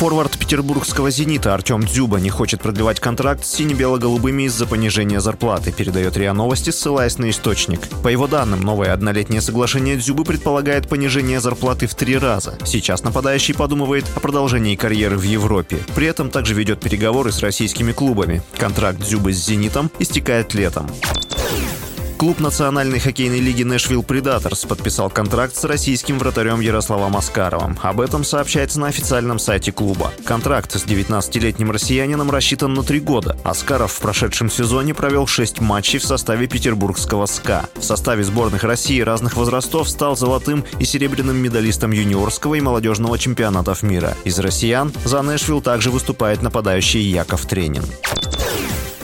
Форвард петербургского «Зенита» Артем Дзюба не хочет продлевать контракт с сине-бело-голубыми из-за понижения зарплаты, передает РИА Новости, ссылаясь на источник. По его данным, новое однолетнее соглашение Дзюбы предполагает понижение зарплаты в три раза. Сейчас нападающий подумывает о продолжении карьеры в Европе. При этом также ведет переговоры с российскими клубами. Контракт Дзюбы с «Зенитом» истекает летом. Клуб Национальной хоккейной лиги Нэшвилл Предаторс подписал контракт с российским вратарем Ярославом Аскаровым. Об этом сообщается на официальном сайте клуба. Контракт с 19-летним россиянином рассчитан на три года. Аскаров в прошедшем сезоне провел 6 матчей в составе петербургского СКА. В составе сборных России разных возрастов стал золотым и серебряным медалистом юниорского и молодежного чемпионатов мира. Из россиян за Нэшвилл также выступает нападающий Яков Тренин.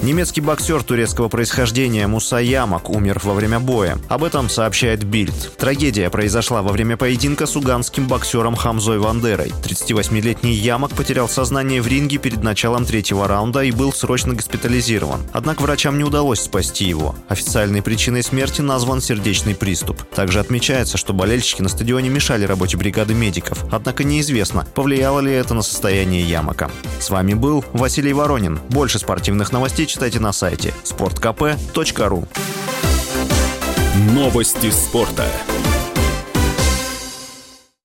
Немецкий боксер турецкого происхождения Муса Ямак умер во время боя. Об этом сообщает Бильд. Трагедия произошла во время поединка с уганским боксером Хамзой Вандерой. 38-летний Ямак потерял сознание в ринге перед началом третьего раунда и был срочно госпитализирован. Однако врачам не удалось спасти его. Официальной причиной смерти назван сердечный приступ. Также отмечается, что болельщики на стадионе мешали работе бригады медиков. Однако неизвестно, повлияло ли это на состояние Ямака. С вами был Василий Воронин. Больше спортивных новостей читайте на сайте sportkp.ru Новости спорта.